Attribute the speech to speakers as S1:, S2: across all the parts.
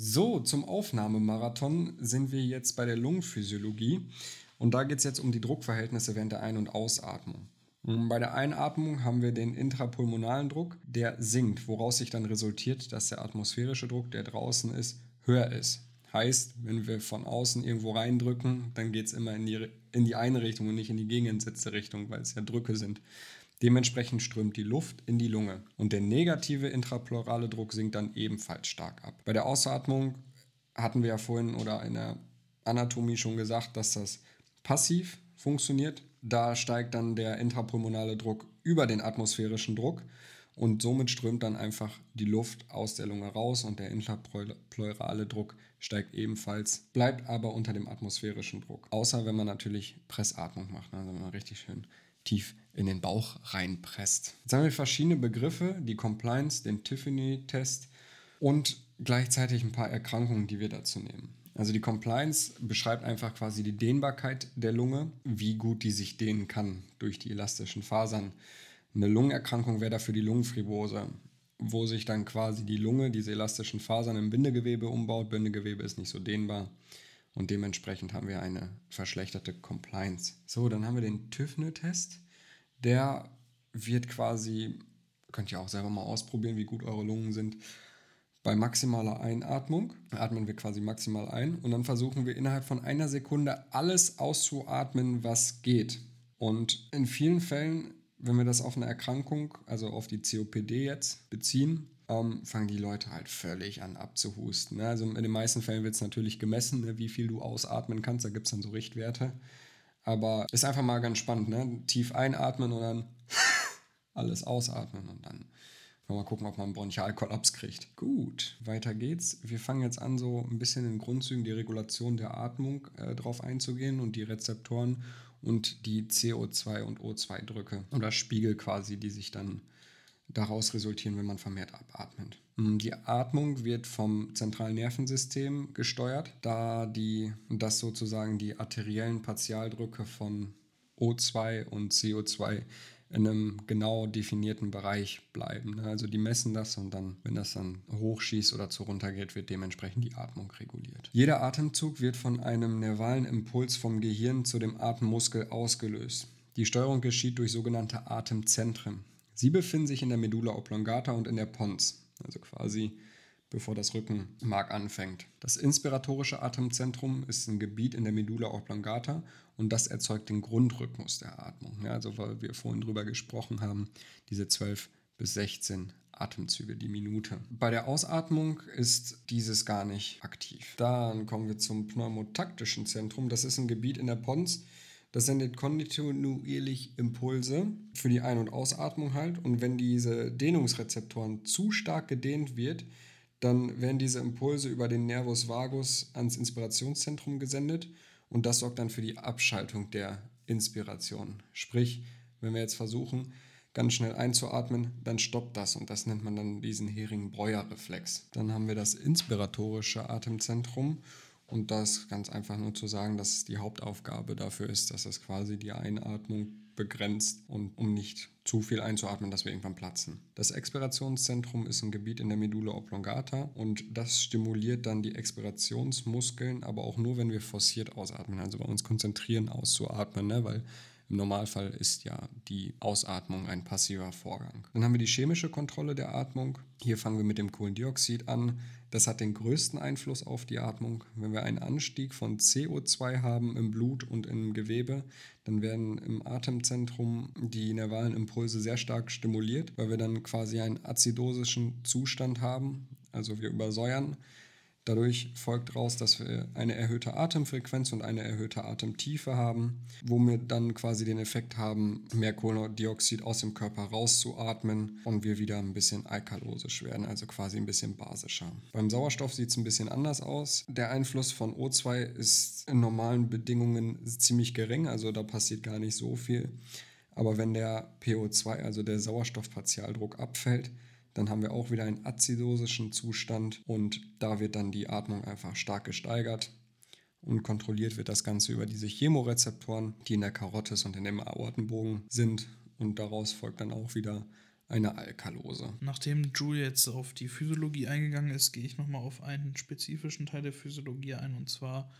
S1: So, zum Aufnahmemarathon sind wir jetzt bei der Lungenphysiologie und da geht es jetzt um die Druckverhältnisse während der Ein- und Ausatmung. Bei der Einatmung haben wir den intrapulmonalen Druck, der sinkt, woraus sich dann resultiert, dass der atmosphärische Druck, der draußen ist, höher ist. Heißt, wenn wir von außen irgendwo reindrücken, dann geht es immer in die, in die eine Richtung und nicht in die gegenentsetzte Richtung, weil es ja Drücke sind. Dementsprechend strömt die Luft in die Lunge und der negative intrapleurale Druck sinkt dann ebenfalls stark ab. Bei der Ausatmung hatten wir ja vorhin oder in der Anatomie schon gesagt, dass das passiv funktioniert. Da steigt dann der intrapulmonale Druck über den atmosphärischen Druck und somit strömt dann einfach die Luft aus der Lunge raus und der intrapleurale Druck steigt ebenfalls, bleibt aber unter dem atmosphärischen Druck. Außer wenn man natürlich Pressatmung macht, also wenn man richtig schön tief in den Bauch reinpresst. Jetzt haben wir verschiedene Begriffe, die Compliance, den Tiffany-Test und gleichzeitig ein paar Erkrankungen, die wir dazu nehmen. Also die Compliance beschreibt einfach quasi die Dehnbarkeit der Lunge, wie gut die sich dehnen kann durch die elastischen Fasern. Eine Lungenerkrankung wäre dafür die Lungenfibrose, wo sich dann quasi die Lunge, diese elastischen Fasern im Bindegewebe umbaut. Bindegewebe ist nicht so dehnbar und dementsprechend haben wir eine verschlechterte Compliance. So, dann haben wir den TÜVNE-Test. Der wird quasi, könnt ihr auch selber mal ausprobieren, wie gut eure Lungen sind. Bei maximaler Einatmung atmen wir quasi maximal ein und dann versuchen wir innerhalb von einer Sekunde alles auszuatmen, was geht. Und in vielen Fällen, wenn wir das auf eine Erkrankung, also auf die COPD jetzt beziehen, ähm, fangen die Leute halt völlig an abzuhusten. Ne? Also in den meisten Fällen wird es natürlich gemessen, ne, wie viel du ausatmen kannst. Da gibt es dann so Richtwerte. Aber ist einfach mal ganz spannend. Ne? Tief einatmen und dann alles ausatmen und dann mal gucken, ob man einen Bronchialkollaps kriegt. Gut, weiter geht's. Wir fangen jetzt an, so ein bisschen in Grundzügen die Regulation der Atmung äh, drauf einzugehen und die Rezeptoren und die CO2 und O2-Drücke oder Spiegel quasi, die sich dann daraus resultieren, wenn man vermehrt abatmet. Mm, die Atmung wird vom zentralen Nervensystem gesteuert, da die, das sozusagen die arteriellen Partialdrücke von O2 und CO2 in einem genau definierten Bereich bleiben. Ne? Also die messen das und dann, wenn das dann hochschießt oder zu runter geht, wird dementsprechend die Atmung reguliert. Jeder Atemzug wird von einem nervalen Impuls vom Gehirn zu dem Atemmuskel ausgelöst. Die Steuerung geschieht durch sogenannte Atemzentren. Sie befinden sich in der Medulla oblongata und in der Pons, also quasi bevor das Rückenmark anfängt. Das inspiratorische Atemzentrum ist ein Gebiet in der Medulla oblongata und das erzeugt den Grundrhythmus der Atmung. Ja, also weil wir vorhin drüber gesprochen haben, diese 12 bis 16 Atemzüge die Minute. Bei der Ausatmung ist dieses gar nicht aktiv. Dann kommen wir zum pneumotaktischen Zentrum. Das ist ein Gebiet in der Pons, das sendet kontinuierlich Impulse für die Ein- und Ausatmung halt. Und wenn diese Dehnungsrezeptoren zu stark gedehnt wird, dann werden diese Impulse über den Nervus vagus ans Inspirationszentrum gesendet und das sorgt dann für die Abschaltung der Inspiration. Sprich, wenn wir jetzt versuchen, ganz schnell einzuatmen, dann stoppt das und das nennt man dann diesen Hering-Breuer-Reflex. Dann haben wir das inspiratorische Atemzentrum und das ganz einfach nur zu sagen, dass die Hauptaufgabe dafür ist, dass es quasi die Einatmung begrenzt und um nicht zu viel einzuatmen, dass wir irgendwann platzen. Das Expirationszentrum ist ein Gebiet in der Medulla oblongata und das stimuliert dann die Expirationsmuskeln, aber auch nur, wenn wir forciert ausatmen, also bei uns konzentrieren auszuatmen, ne? weil im Normalfall ist ja die Ausatmung ein passiver Vorgang. Dann haben wir die chemische Kontrolle der Atmung. Hier fangen wir mit dem Kohlendioxid an. Das hat den größten Einfluss auf die Atmung. Wenn wir einen Anstieg von CO2 haben im Blut und im Gewebe, dann werden im Atemzentrum die nervalen Impulse sehr stark stimuliert, weil wir dann quasi einen azidosischen Zustand haben. Also wir übersäuern Dadurch folgt daraus, dass wir eine erhöhte Atemfrequenz und eine erhöhte Atemtiefe haben, wo wir dann quasi den Effekt haben, mehr Kohlendioxid aus dem Körper rauszuatmen und wir wieder ein bisschen alkalosisch werden, also quasi ein bisschen basischer. Beim Sauerstoff sieht es ein bisschen anders aus. Der Einfluss von O2 ist in normalen Bedingungen ziemlich gering, also da passiert gar nicht so viel. Aber wenn der PO2, also der Sauerstoffpartialdruck, abfällt, dann haben wir auch wieder einen azidosischen Zustand und da wird dann die Atmung einfach stark gesteigert und kontrolliert wird das Ganze über diese Chemorezeptoren, die in der Karotis und in dem Aortenbogen sind und daraus folgt dann auch wieder eine Alkalose.
S2: Nachdem Julie jetzt auf die Physiologie eingegangen ist, gehe ich nochmal auf einen spezifischen Teil der Physiologie ein und zwar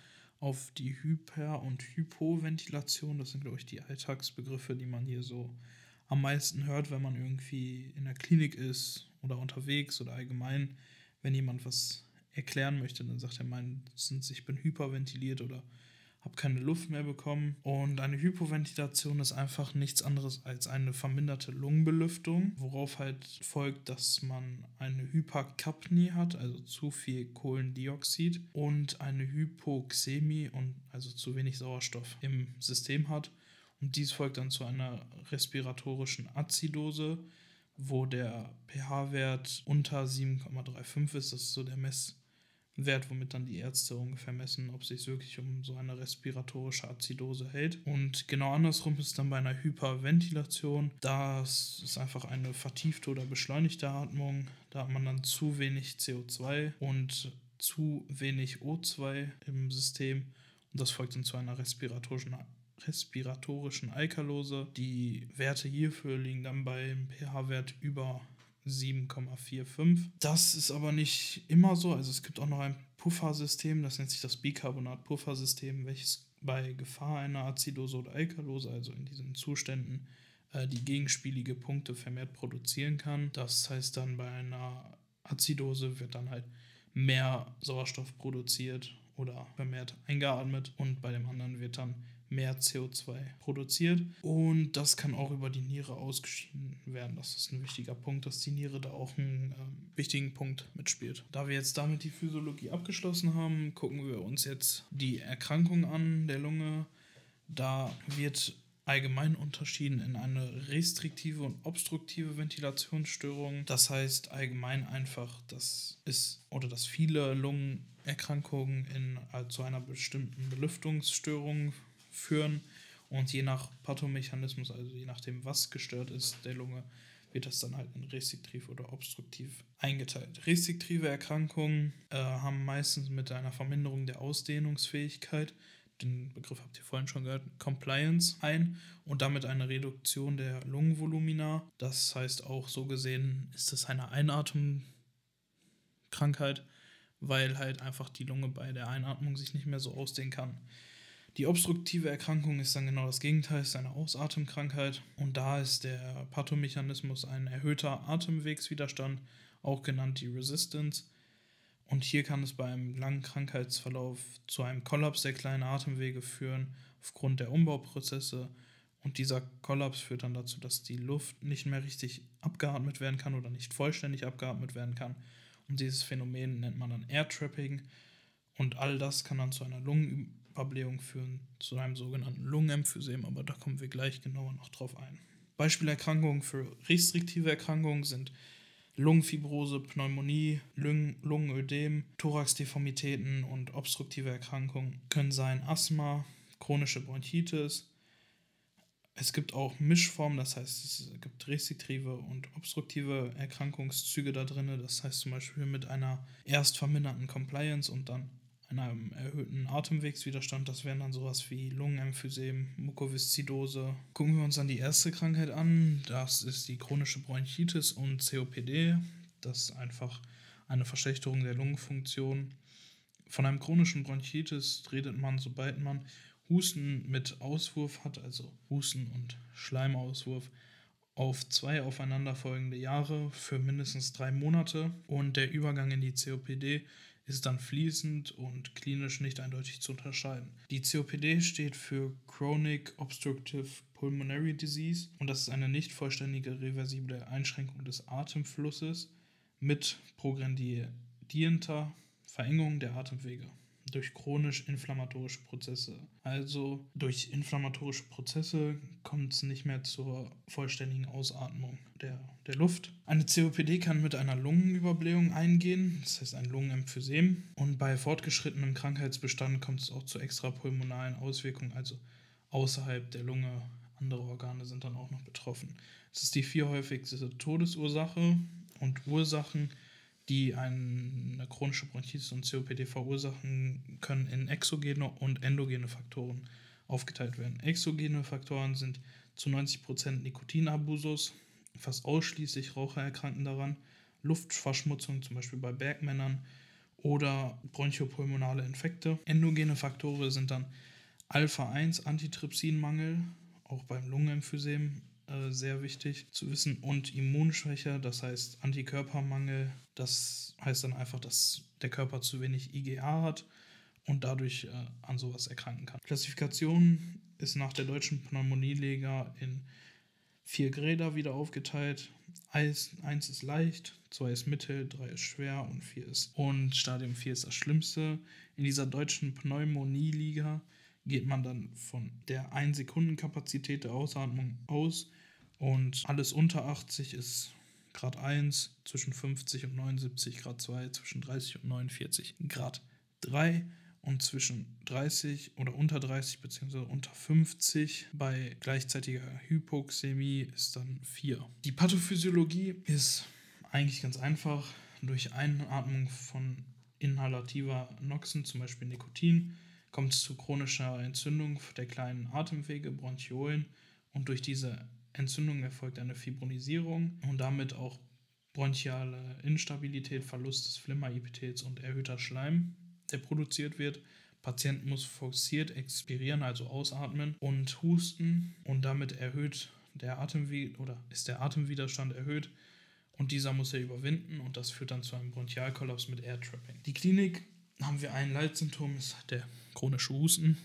S2: auf die Hyper- und Hypoventilation. Das sind, glaube ich, die Alltagsbegriffe, die man hier so am meisten hört, wenn man irgendwie in der Klinik ist oder unterwegs oder allgemein, wenn jemand was erklären möchte, dann sagt er meistens, ich bin hyperventiliert oder habe keine Luft mehr bekommen. Und eine Hypoventilation ist einfach nichts anderes als eine verminderte Lungenbelüftung, worauf halt folgt, dass man eine Hyperkapnie hat, also zu viel Kohlendioxid, und eine Hypoxämie, und also zu wenig Sauerstoff im System hat. Und dies folgt dann zu einer respiratorischen Azidose, wo der pH-Wert unter 7,35 ist. Das ist so der Messwert, womit dann die Ärzte ungefähr messen, ob es sich wirklich um so eine respiratorische Azidose hält. Und genau andersrum ist es dann bei einer Hyperventilation. Das ist einfach eine vertiefte oder beschleunigte Atmung. Da hat man dann zu wenig CO2 und zu wenig O2 im System. Und das folgt dann zu einer respiratorischen respiratorischen Alkalose. Die Werte hierfür liegen dann beim pH-Wert über 7,45. Das ist aber nicht immer so. Also es gibt auch noch ein Puffersystem, das nennt sich das Bicarbonat-Puffersystem, welches bei Gefahr einer Azidose oder Alkalose, also in diesen Zuständen, äh, die gegenspielige Punkte vermehrt produzieren kann. Das heißt dann bei einer Azidose wird dann halt mehr Sauerstoff produziert oder vermehrt eingeatmet und bei dem anderen wird dann mehr CO2 produziert. Und das kann auch über die Niere ausgeschieden werden. Das ist ein wichtiger Punkt, dass die Niere da auch einen ähm, wichtigen Punkt mitspielt. Da wir jetzt damit die Physiologie abgeschlossen haben, gucken wir uns jetzt die Erkrankung an der Lunge. Da wird allgemein unterschieden in eine restriktive und obstruktive Ventilationsstörung. Das heißt allgemein einfach, dass es oder dass viele Lungenerkrankungen in, also zu einer bestimmten Belüftungsstörung führen. Und je nach Pathomechanismus, also je nachdem, was gestört ist der Lunge, wird das dann halt in restriktiv oder obstruktiv eingeteilt. Restriktive Erkrankungen äh, haben meistens mit einer Verminderung der Ausdehnungsfähigkeit, den Begriff habt ihr vorhin schon gehört, Compliance ein und damit eine Reduktion der Lungenvolumina. Das heißt auch so gesehen ist es eine Einatemkrankheit, weil halt einfach die Lunge bei der Einatmung sich nicht mehr so ausdehnen kann. Die obstruktive Erkrankung ist dann genau das Gegenteil, ist eine Ausatemkrankheit und da ist der Pathomechanismus ein erhöhter Atemwegswiderstand, auch genannt die Resistance. Und hier kann es bei einem langen Krankheitsverlauf zu einem Kollaps der kleinen Atemwege führen, aufgrund der Umbauprozesse. Und dieser Kollaps führt dann dazu, dass die Luft nicht mehr richtig abgeatmet werden kann oder nicht vollständig abgeatmet werden kann. Und dieses Phänomen nennt man dann Air Trapping. Und all das kann dann zu einer Lungen Verblehung führen zu einem sogenannten Lungenemphysem, aber da kommen wir gleich genauer noch drauf ein. Beispielerkrankungen für restriktive Erkrankungen sind Lungenfibrose, Pneumonie, Lungen Lungenödem, Thoraxdeformitäten und obstruktive Erkrankungen können sein Asthma, chronische Bronchitis. Es gibt auch Mischformen, das heißt, es gibt restriktive und obstruktive Erkrankungszüge da drin. Das heißt zum Beispiel mit einer erst verminderten Compliance und dann einem erhöhten Atemwegswiderstand. Das wären dann sowas wie Lungenemphysem, Mukoviszidose. Gucken wir uns dann die erste Krankheit an. Das ist die chronische Bronchitis und COPD. Das ist einfach eine Verschlechterung der Lungenfunktion. Von einem chronischen Bronchitis redet man, sobald man Husten mit Auswurf hat, also Husten und Schleimauswurf, auf zwei aufeinanderfolgende Jahre für mindestens drei Monate. Und der Übergang in die COPD ist dann fließend und klinisch nicht eindeutig zu unterscheiden. Die COPD steht für Chronic Obstructive Pulmonary Disease und das ist eine nicht vollständige reversible Einschränkung des Atemflusses mit progredienter Verengung der Atemwege durch chronisch inflammatorische Prozesse. Also durch inflammatorische Prozesse kommt es nicht mehr zur vollständigen Ausatmung der, der Luft. Eine COPD kann mit einer Lungenüberblähung eingehen, das heißt ein Lungenemphysem. Und bei fortgeschrittenem Krankheitsbestand kommt es auch zu extrapulmonalen Auswirkungen, also außerhalb der Lunge. Andere Organe sind dann auch noch betroffen. Es ist die vierhäufigste Todesursache und Ursachen die eine chronische Bronchitis und COPD verursachen, können in exogene und endogene Faktoren aufgeteilt werden. Exogene Faktoren sind zu 90% Nikotinabusus fast ausschließlich Raucher erkranken daran. Luftverschmutzung, zum Beispiel bei Bergmännern oder bronchopulmonale Infekte. Endogene Faktoren sind dann Alpha-1-Antitrypsinmangel, auch beim Lungenemphysem äh, sehr wichtig zu wissen, und Immunschwäche, das heißt Antikörpermangel. Das heißt dann einfach, dass der Körper zu wenig IgA hat und dadurch äh, an sowas erkranken kann. Klassifikation ist nach der deutschen Pneumonieliga in vier Gräder wieder aufgeteilt. Eins, eins ist leicht, zwei ist mittel, drei ist schwer und vier ist. Und Stadium 4 ist das Schlimmste. In dieser deutschen Pneumonieliga geht man dann von der 1-Sekunden-Kapazität der Ausatmung aus und alles unter 80 ist Grad 1, zwischen 50 und 79 Grad 2, zwischen 30 und 49 Grad 3 und zwischen 30 oder unter 30 bzw. unter 50 bei gleichzeitiger Hypoxämie ist dann 4. Die Pathophysiologie ist eigentlich ganz einfach. Durch Einatmung von inhalativer Noxen, zum Beispiel Nikotin, kommt es zu chronischer Entzündung der kleinen Atemwege, Bronchiolen und durch diese Entzündung erfolgt eine Fibronisierung und damit auch bronchiale Instabilität, Verlust des Flimmerepithels und erhöhter Schleim, der produziert wird. Patient muss forciert expirieren, also ausatmen und husten und damit erhöht der Atemwiderstand oder ist der Atemwiderstand erhöht und dieser muss er überwinden und das führt dann zu einem Bronchialkollaps mit Air Trapping. Die Klinik haben wir ein Leitsymptom, ist der chronische Husten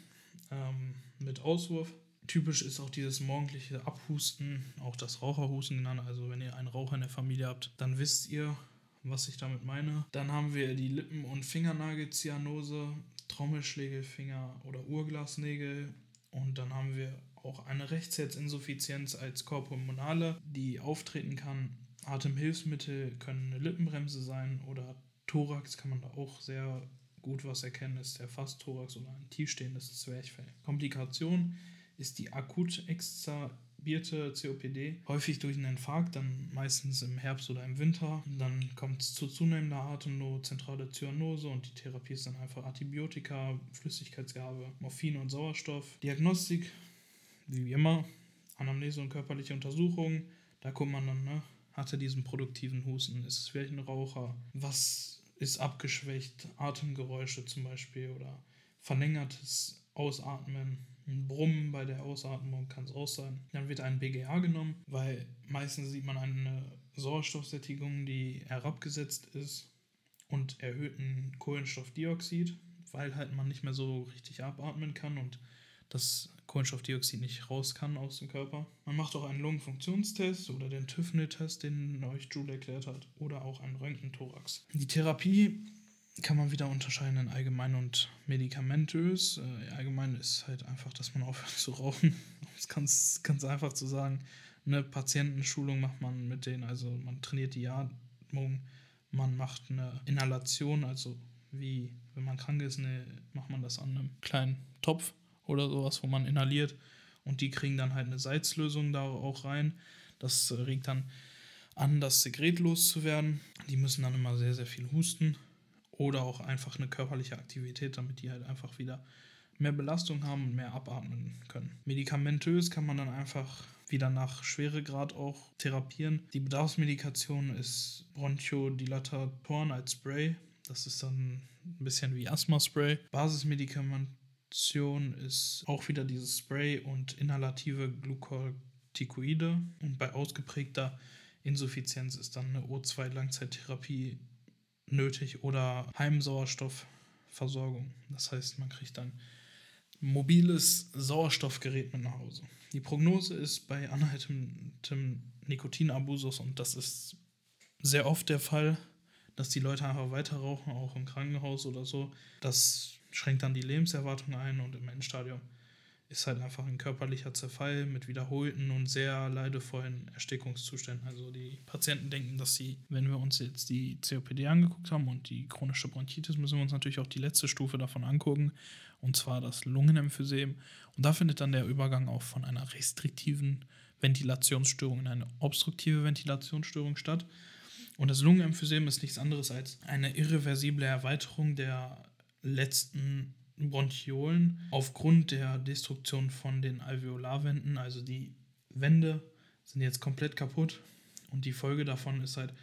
S2: ähm, mit Auswurf. Typisch ist auch dieses morgendliche Abhusten, auch das Raucherhusten genannt. Also wenn ihr einen Raucher in der Familie habt, dann wisst ihr, was ich damit meine. Dann haben wir die Lippen- und Fingernagelzyanose, Trommelschlägelfinger oder Urglasnägel. Und dann haben wir auch eine Rechtsherzinsuffizienz als Korpulmonale, die auftreten kann. Atemhilfsmittel können eine Lippenbremse sein oder Thorax kann man da auch sehr gut was erkennen, ist der Fastthorax oder ein tiefstehendes Zwerchfell. Komplikation ist die akut exzerbierte COPD, häufig durch einen Infarkt, dann meistens im Herbst oder im Winter. Dann kommt es zu zunehmender Atemnot, zentrale Zyanose und die Therapie ist dann einfach Antibiotika, Flüssigkeitsgabe, Morphin und Sauerstoff. Diagnostik, wie immer, Anamnese und körperliche Untersuchungen. Da guckt man dann, ne, hat er diesen produktiven Husten? Ist es vielleicht ein Raucher? Was ist abgeschwächt? Atemgeräusche zum Beispiel oder verlängertes Ausatmen ein Brummen bei der Ausatmung kann es auch sein. Dann wird ein BGA genommen, weil meistens sieht man eine Sauerstoffsättigung, die herabgesetzt ist und erhöhten Kohlenstoffdioxid, weil halt man nicht mehr so richtig abatmen kann und das Kohlenstoffdioxid nicht raus kann aus dem Körper. Man macht auch einen Lungenfunktionstest oder den TÜFNE-Test, den euch Jules erklärt hat, oder auch einen Röntgenthorax. Die Therapie kann man wieder unterscheiden in allgemein und medikamentös. Äh, allgemein ist halt einfach, dass man aufhört zu rauchen. Das ganz, ganz einfach zu sagen. Eine Patientenschulung macht man mit denen, also man trainiert die Atmung, man macht eine Inhalation, also wie wenn man krank ist, eine, macht man das an einem kleinen Topf oder sowas, wo man inhaliert und die kriegen dann halt eine Salzlösung da auch rein. Das regt dann an, das Sekret loszuwerden. Die müssen dann immer sehr, sehr viel husten oder auch einfach eine körperliche Aktivität, damit die halt einfach wieder mehr Belastung haben und mehr abatmen können. Medikamentös kann man dann einfach wieder nach Schweregrad auch therapieren. Die Bedarfsmedikation ist Bronchodilatatoren als Spray. Das ist dann ein bisschen wie Asthma-Spray. Basismedikamentation ist auch wieder dieses Spray und inhalative Glucorticoide. Und bei ausgeprägter Insuffizienz ist dann eine O2-Langzeittherapie nötig oder Heimsauerstoffversorgung. Das heißt, man kriegt dann mobiles Sauerstoffgerät mit nach Hause. Die Prognose ist bei anhaltendem Nikotinabusus und das ist sehr oft der Fall, dass die Leute einfach weiter rauchen, auch im Krankenhaus oder so. Das schränkt dann die Lebenserwartung ein und im Endstadium ist halt einfach ein körperlicher Zerfall mit wiederholten und sehr leidevollen Erstickungszuständen. Also die Patienten denken, dass sie, wenn wir uns jetzt die COPD angeguckt haben und die chronische Bronchitis, müssen wir uns natürlich auch die letzte Stufe davon angucken, und zwar das Lungenemphysem. Und da findet dann der Übergang auch von einer restriktiven Ventilationsstörung in eine obstruktive Ventilationsstörung statt. Und das Lungenemphysem ist nichts anderes als eine irreversible Erweiterung der letzten Bronchiolen aufgrund der Destruktion von den Alveolarwänden. Also die Wände sind jetzt komplett kaputt. Und die Folge davon ist halt,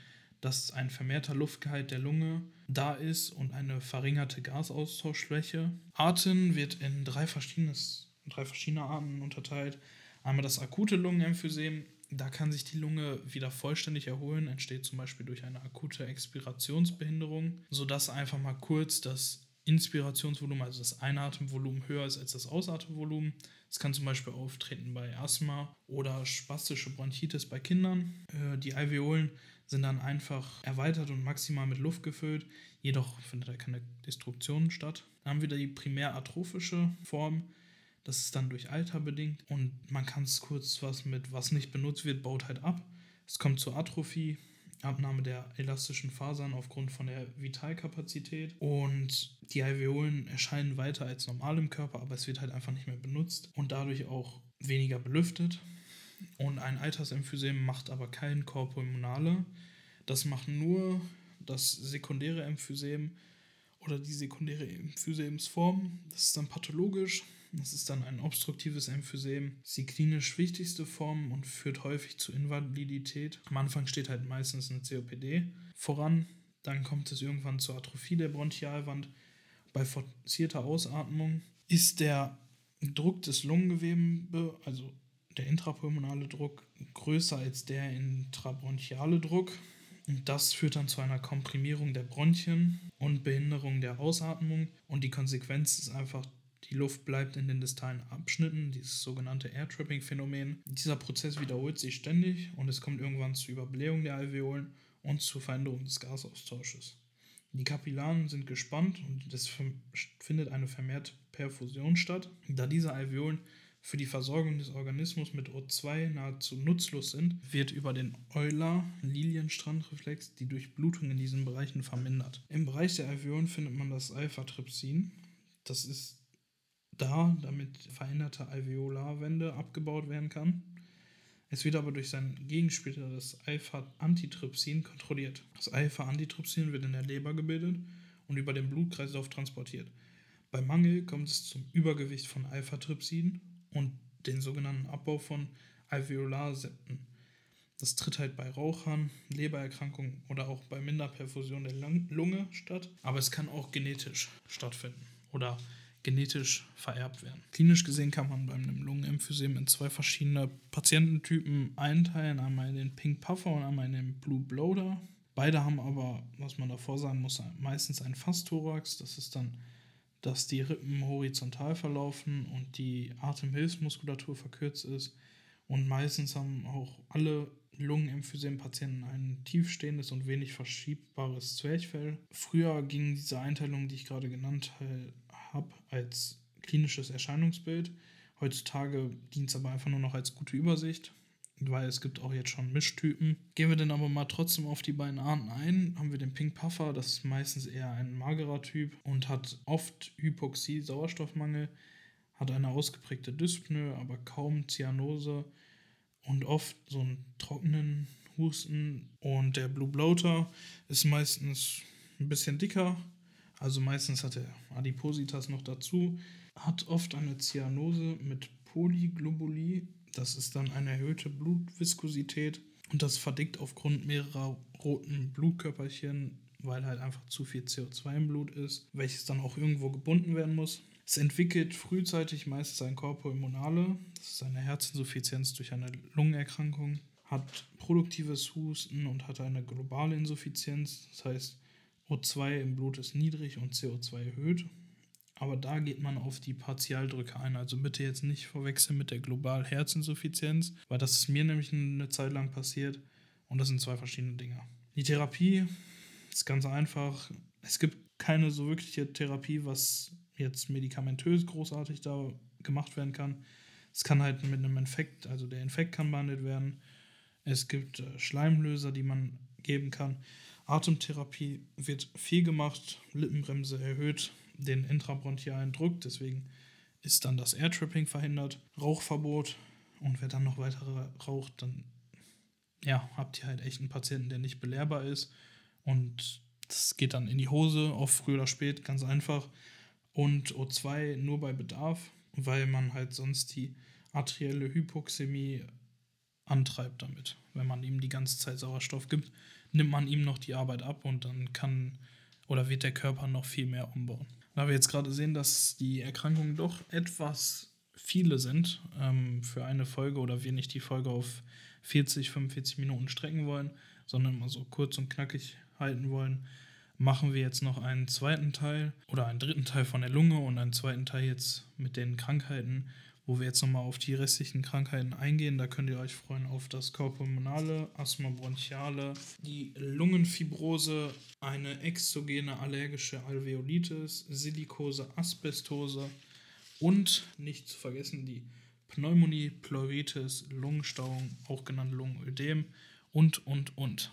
S2: dass ein vermehrter Luftgehalt der Lunge da ist und eine verringerte Gasaustauschfläche. Arten wird in drei, verschiedenes, drei verschiedene Arten unterteilt. Einmal das akute Lungenemphysem, da kann sich die Lunge wieder vollständig erholen, entsteht zum Beispiel durch eine akute Expirationsbehinderung, sodass einfach mal kurz das Inspirationsvolumen, also das Einatemvolumen höher ist als das Ausatemvolumen. Es kann zum Beispiel auftreten bei Asthma oder spastische Bronchitis bei Kindern. Äh, die Alveolen sind dann einfach erweitert und maximal mit Luft gefüllt, jedoch findet da keine Destruktion statt. Dann haben wir die primär atrophische Form. Das ist dann durch Alter bedingt und man kann es kurz was mit, was nicht benutzt wird, baut halt ab. Es kommt zur Atrophie, Abnahme der elastischen Fasern aufgrund von der Vitalkapazität und die Alveolen erscheinen weiter als normal im Körper, aber es wird halt einfach nicht mehr benutzt und dadurch auch weniger belüftet. Und ein Altersemphysem macht aber kein Korpulmonale. Das macht nur das sekundäre Emphysem oder die sekundäre Emphysemsform. Das ist dann pathologisch. Das ist dann ein obstruktives Emphysem. Das ist die klinisch wichtigste Form und führt häufig zu Invalidität. Am Anfang steht halt meistens eine COPD voran. Dann kommt es irgendwann zur Atrophie der Bronchialwand. Bei forcierter Ausatmung ist der Druck des Lungengewebe, also der intrapulmonale Druck, größer als der intrabronchiale Druck. Und das führt dann zu einer Komprimierung der Bronchien und Behinderung der Ausatmung. Und die Konsequenz ist einfach, die Luft bleibt in den distalen Abschnitten, dieses sogenannte Air-Trapping-Phänomen. Dieser Prozess wiederholt sich ständig und es kommt irgendwann zur Überblähung der Alveolen und zur Veränderung des Gasaustausches. Die Kapillaren sind gespannt und es findet eine vermehrte Perfusion statt, da diese Alveolen für die Versorgung des Organismus mit O2 nahezu nutzlos sind, wird über den Euler-Lilienstrand-Reflex die Durchblutung in diesen Bereichen vermindert. Im Bereich der Alveolen findet man das Alpha-Trypsin. Das ist da, damit veränderte Alveolarwände abgebaut werden kann. Es wird aber durch seinen Gegenspieler, das Alpha-Antitrypsin, kontrolliert. Das Alpha-Antitrypsin wird in der Leber gebildet und über den Blutkreislauf transportiert. Bei Mangel kommt es zum Übergewicht von Alpha-Trypsin und den sogenannten Abbau von Alveolarsepten. Das tritt halt bei Rauchern, Lebererkrankungen oder auch bei Minderperfusion der Lunge statt, aber es kann auch genetisch stattfinden oder genetisch vererbt werden. Klinisch gesehen kann man beim Lungenemphysem in zwei verschiedene Patiententypen einteilen, einmal in den Pink Puffer und einmal in den Blue Bloater. Beide haben aber, was man davor sagen muss, meistens einen Fastthorax. Das ist dann, dass die Rippen horizontal verlaufen und die Atemhilfsmuskulatur verkürzt ist. Und meistens haben auch alle Lungenemphysem-Patienten ein tiefstehendes und wenig verschiebbares Zwerchfell. Früher ging diese Einteilung, die ich gerade genannt habe, als klinisches Erscheinungsbild. Heutzutage dient es aber einfach nur noch als gute Übersicht, weil es gibt auch jetzt schon Mischtypen. Gehen wir dann aber mal trotzdem auf die beiden Arten ein. Haben wir den Pink Puffer, das ist meistens eher ein magerer Typ und hat oft Hypoxie, Sauerstoffmangel, hat eine ausgeprägte Dyspnoe, aber kaum Zyanose und oft so einen trockenen Husten. Und der Blue Bloater ist meistens ein bisschen dicker, also meistens hat er Adipositas noch dazu, hat oft eine Zyanose mit Polyglobulie, das ist dann eine erhöhte Blutviskosität und das verdickt aufgrund mehrerer roten Blutkörperchen, weil halt einfach zu viel CO2 im Blut ist, welches dann auch irgendwo gebunden werden muss. Es entwickelt frühzeitig meistens ein Corpopulmonale, das ist eine Herzinsuffizienz durch eine Lungenerkrankung, hat produktives Husten und hat eine globale Insuffizienz, das heißt, O2 im Blut ist niedrig und CO2 erhöht. Aber da geht man auf die Partialdrücke ein. Also bitte jetzt nicht verwechseln mit der global Herzinsuffizienz, weil das ist mir nämlich eine Zeit lang passiert und das sind zwei verschiedene Dinge. Die Therapie ist ganz einfach. Es gibt keine so wirkliche Therapie, was jetzt medikamentös großartig da gemacht werden kann. Es kann halt mit einem Infekt, also der Infekt kann behandelt werden. Es gibt äh, Schleimlöser, die man geben kann. Atemtherapie wird viel gemacht, Lippenbremse erhöht den intrabronchialen Druck, deswegen ist dann das Airtripping verhindert, Rauchverbot und wer dann noch weitere raucht, dann ja, habt ihr halt echt einen Patienten, der nicht belehrbar ist und das geht dann in die Hose, auch früh oder spät, ganz einfach. Und O2 nur bei Bedarf, weil man halt sonst die arterielle Hypoxämie antreibt damit. Wenn man ihm die ganze Zeit Sauerstoff gibt, nimmt man ihm noch die Arbeit ab und dann kann oder wird der Körper noch viel mehr umbauen. Da wir jetzt gerade sehen, dass die Erkrankungen doch etwas viele sind ähm, für eine Folge oder wir nicht die Folge auf 40, 45 Minuten strecken wollen, sondern mal so kurz und knackig halten wollen, machen wir jetzt noch einen zweiten Teil oder einen dritten Teil von der Lunge und einen zweiten Teil jetzt mit den Krankheiten, wo wir jetzt nochmal auf die restlichen Krankheiten eingehen. Da könnt ihr euch freuen auf das Korpulmonale, Asthma bronchiale, die Lungenfibrose, eine exogene allergische Alveolitis, Silikose, Asbestose und nicht zu vergessen die Pneumonie, Pleuritis, Lungenstauung, auch genannt Lungenödem und, und, und.